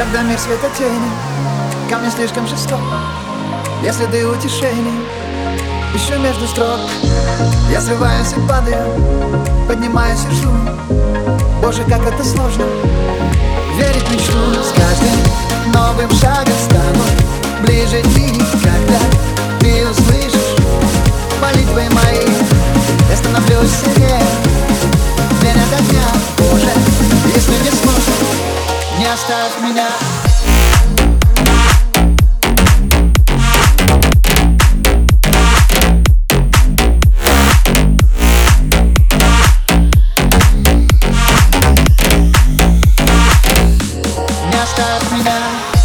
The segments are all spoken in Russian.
Когда мир света тени Ко мне слишком жесток. Если ты утешение Ищу между строк. Я срываюсь и падаю Поднимаюсь и жду. Боже, как это сложно. Верить мечту С каждым новым шагом стану Ближе и когда оставь меня Не оставь меня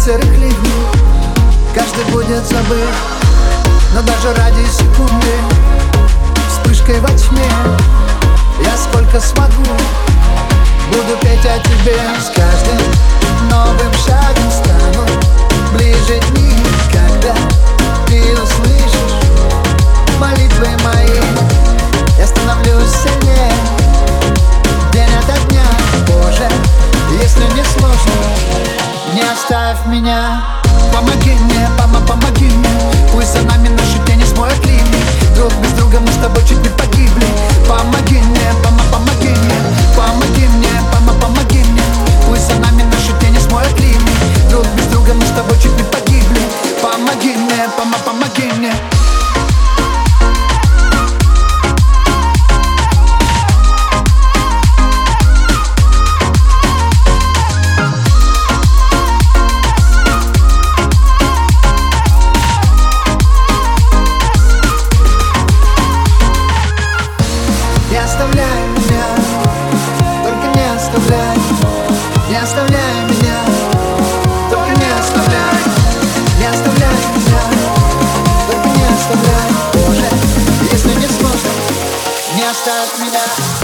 сырых ливней Каждый будет забыт Но даже ради секунды. Вспышкой во тьме Я сколько смогу Буду петь о тебе оставь меня. Помоги мне, мама, помоги мне, пусть за нами наши тени смоют ливни. Друг без друга мы с тобой чуть не погибли. Помоги мне, мама, помоги мне, помоги мне, мама, помоги мне, пусть за нами наши тени смоют ливни. Друг без друга мы с тобой чуть не погибли. Помоги мне, мама, помоги мне. Только не оставляй Боже,